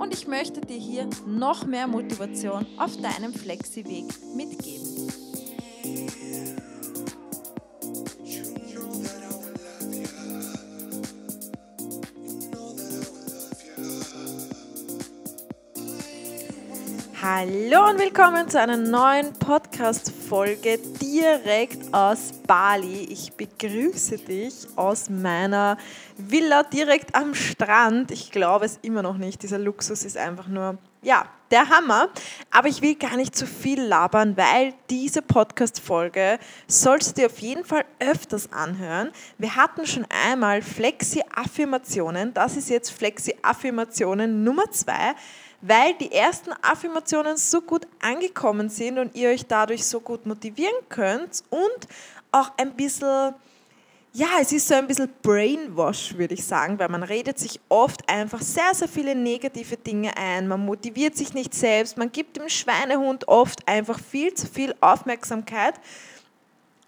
und ich möchte dir hier noch mehr Motivation auf deinem Flexi-Weg mitgeben. Hallo und willkommen zu einer neuen Podcast-Folge direkt aus Bali. Ich begrüße dich aus meiner Villa direkt am Strand. Ich glaube es immer noch nicht. Dieser Luxus ist einfach nur, ja, der Hammer. Aber ich will gar nicht zu viel labern, weil diese Podcast-Folge sollst du dir auf jeden Fall öfters anhören. Wir hatten schon einmal Flexi-Affirmationen. Das ist jetzt Flexi-Affirmationen Nummer zwei weil die ersten Affirmationen so gut angekommen sind und ihr euch dadurch so gut motivieren könnt und auch ein bisschen, ja, es ist so ein bisschen Brainwash, würde ich sagen, weil man redet sich oft einfach sehr, sehr viele negative Dinge ein, man motiviert sich nicht selbst, man gibt dem Schweinehund oft einfach viel zu viel Aufmerksamkeit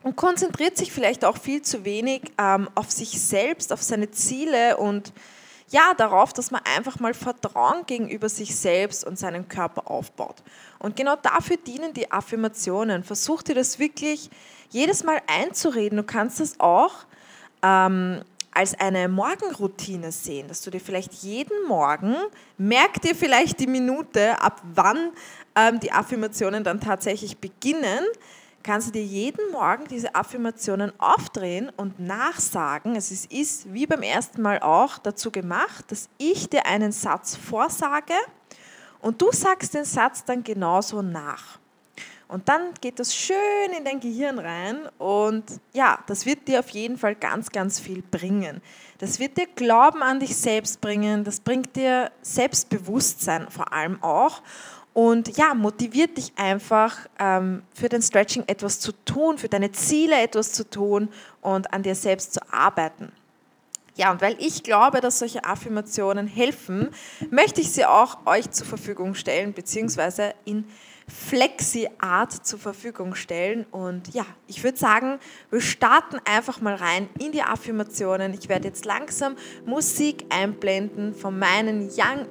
und konzentriert sich vielleicht auch viel zu wenig ähm, auf sich selbst, auf seine Ziele und ja, darauf, dass man einfach mal Vertrauen gegenüber sich selbst und seinem Körper aufbaut. Und genau dafür dienen die Affirmationen. Versuch dir das wirklich jedes Mal einzureden. Du kannst das auch ähm, als eine Morgenroutine sehen, dass du dir vielleicht jeden Morgen, merk dir vielleicht die Minute, ab wann ähm, die Affirmationen dann tatsächlich beginnen, kannst du dir jeden Morgen diese Affirmationen aufdrehen und nachsagen. Es ist wie beim ersten Mal auch dazu gemacht, dass ich dir einen Satz vorsage und du sagst den Satz dann genauso nach. Und dann geht das schön in dein Gehirn rein und ja, das wird dir auf jeden Fall ganz, ganz viel bringen. Das wird dir Glauben an dich selbst bringen, das bringt dir Selbstbewusstsein vor allem auch und ja, motiviert dich einfach ähm, für dein Stretching etwas zu tun, für deine Ziele etwas zu tun und an dir selbst zu arbeiten. Ja, und weil ich glaube, dass solche Affirmationen helfen, möchte ich sie auch euch zur Verfügung stellen, beziehungsweise in Flexi-Art zur Verfügung stellen. Und ja, ich würde sagen, wir starten einfach mal rein in die Affirmationen. Ich werde jetzt langsam Musik einblenden von meinen Young,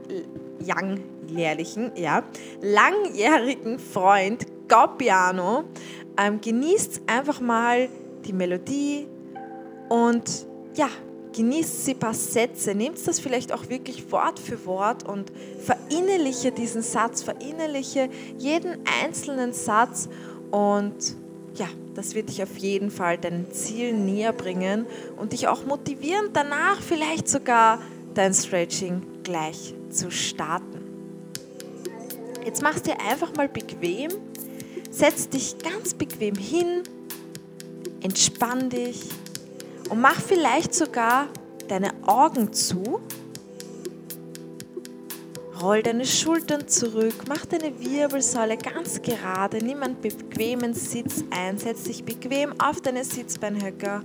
Young lehrlichen, ja, langjährigen Freund Gaupiano. Ähm, genießt einfach mal die Melodie und ja, genießt sie ein paar Sätze, nehmt das vielleicht auch wirklich Wort für Wort und verinnerliche diesen Satz, verinnerliche jeden einzelnen Satz. Und ja, das wird dich auf jeden Fall deinen Zielen näher bringen und dich auch motivieren, danach vielleicht sogar dein Stretching gleich zu starten. Jetzt machst du dir einfach mal bequem, setz dich ganz bequem hin, entspann dich und mach vielleicht sogar deine Augen zu. Roll deine Schultern zurück, mach deine Wirbelsäule ganz gerade, nimm einen bequemen Sitz ein, setz dich bequem auf deine Sitzbeinhöcker.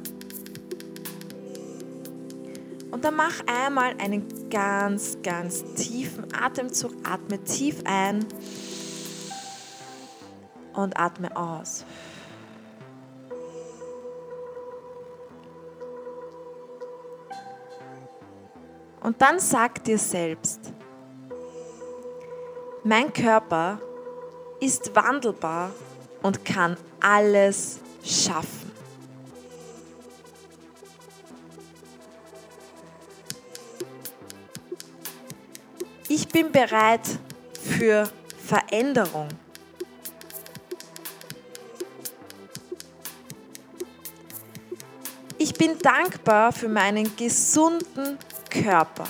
Und dann mach einmal einen ganz, ganz tiefen Atemzug. Atme tief ein und atme aus. Und dann sag dir selbst, mein Körper ist wandelbar und kann alles schaffen. Ich bin bereit für Veränderung. Ich bin dankbar für meinen gesunden Körper.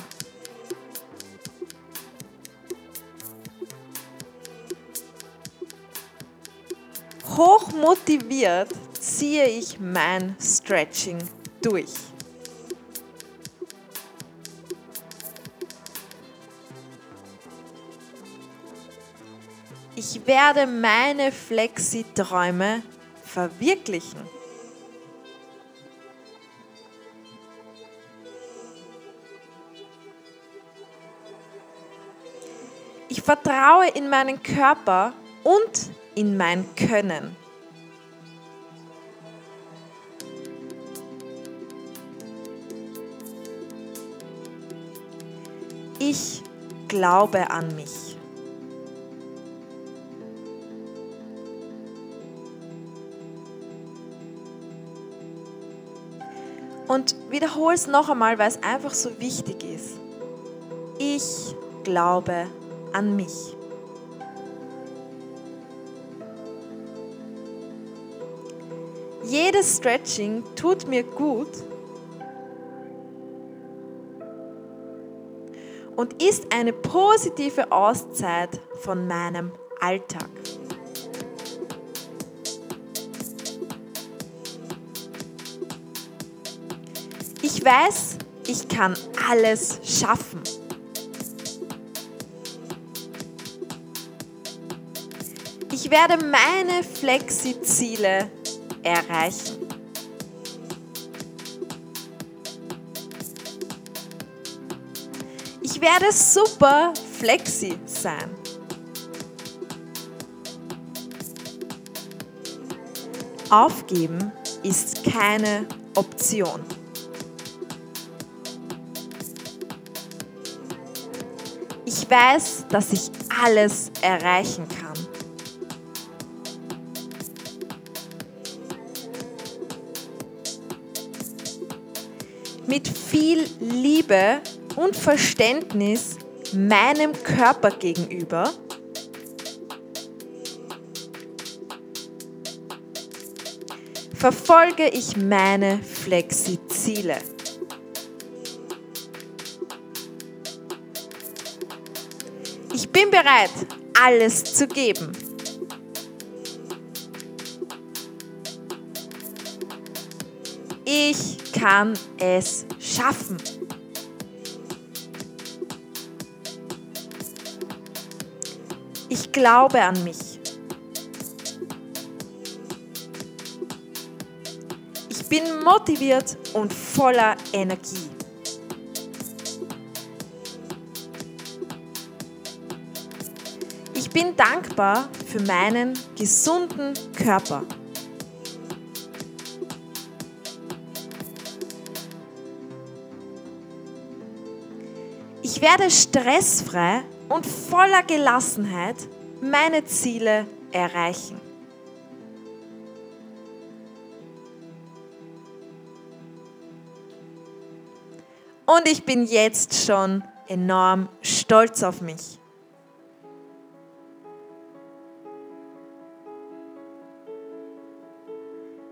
Hochmotiviert ziehe ich mein Stretching durch. Ich werde meine Flexi-Träume verwirklichen. Vertraue in meinen Körper und in mein Können. Ich glaube an mich. Und wiederhole es noch einmal, weil es einfach so wichtig ist. Ich glaube an mich. Jedes Stretching tut mir gut und ist eine positive Auszeit von meinem Alltag. Ich weiß, ich kann alles schaffen. Ich werde meine Flexi-Ziele erreichen. Ich werde super flexi sein. Aufgeben ist keine Option. Ich weiß, dass ich alles erreichen kann. Mit viel Liebe und Verständnis meinem Körper gegenüber verfolge ich meine Flexi-Ziele. Ich bin bereit, alles zu geben. Ich kann es schaffen. Ich glaube an mich. Ich bin motiviert und voller Energie. Ich bin dankbar für meinen gesunden Körper. Ich werde stressfrei und voller Gelassenheit meine Ziele erreichen. Und ich bin jetzt schon enorm stolz auf mich.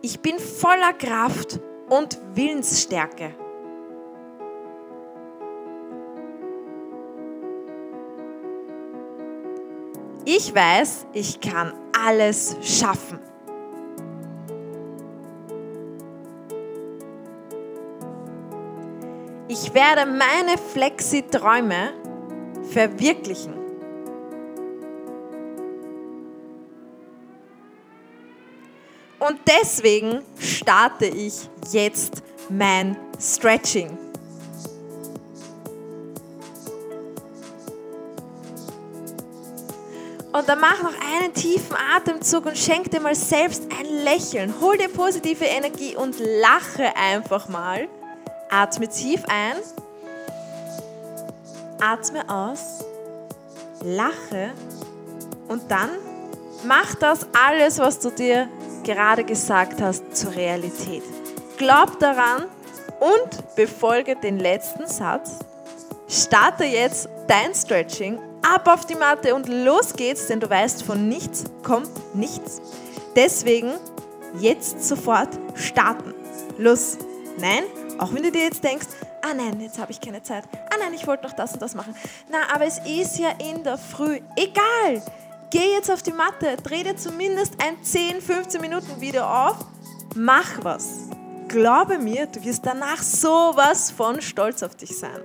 Ich bin voller Kraft und Willensstärke. Ich weiß, ich kann alles schaffen. Ich werde meine Flexi-Träume verwirklichen. Und deswegen starte ich jetzt mein Stretching. Und dann mach noch einen tiefen Atemzug und schenk dir mal selbst ein Lächeln. Hol dir positive Energie und lache einfach mal. Atme tief ein. Atme aus. Lache. Und dann mach das alles, was du dir gerade gesagt hast, zur Realität. Glaub daran und befolge den letzten Satz. Starte jetzt dein Stretching ab auf die Matte und los geht's, denn du weißt, von nichts kommt nichts. Deswegen jetzt sofort starten. Los. Nein, auch wenn du dir jetzt denkst, ah nein, jetzt habe ich keine Zeit. Ah nein, ich wollte noch das und das machen. Na, aber es ist ja in der Früh. Egal. Geh jetzt auf die Matte, dreh dir zumindest ein 10, 15 Minuten Video auf, mach was. Glaube mir, du wirst danach sowas von stolz auf dich sein.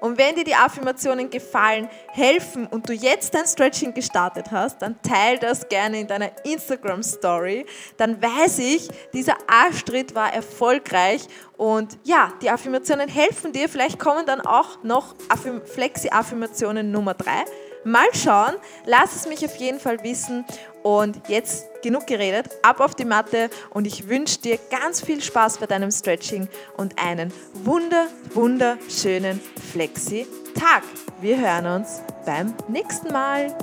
Und wenn dir die Affirmationen gefallen, helfen und du jetzt dein Stretching gestartet hast, dann teile das gerne in deiner Instagram Story. Dann weiß ich, dieser Arschtritt war erfolgreich und ja, die Affirmationen helfen dir. Vielleicht kommen dann auch noch Flexi-Affirmationen Nummer 3. Mal schauen, lass es mich auf jeden Fall wissen. Und jetzt genug geredet, ab auf die Matte und ich wünsche dir ganz viel Spaß bei deinem Stretching und einen wunder, wunderschönen Flexi-Tag. Wir hören uns beim nächsten Mal.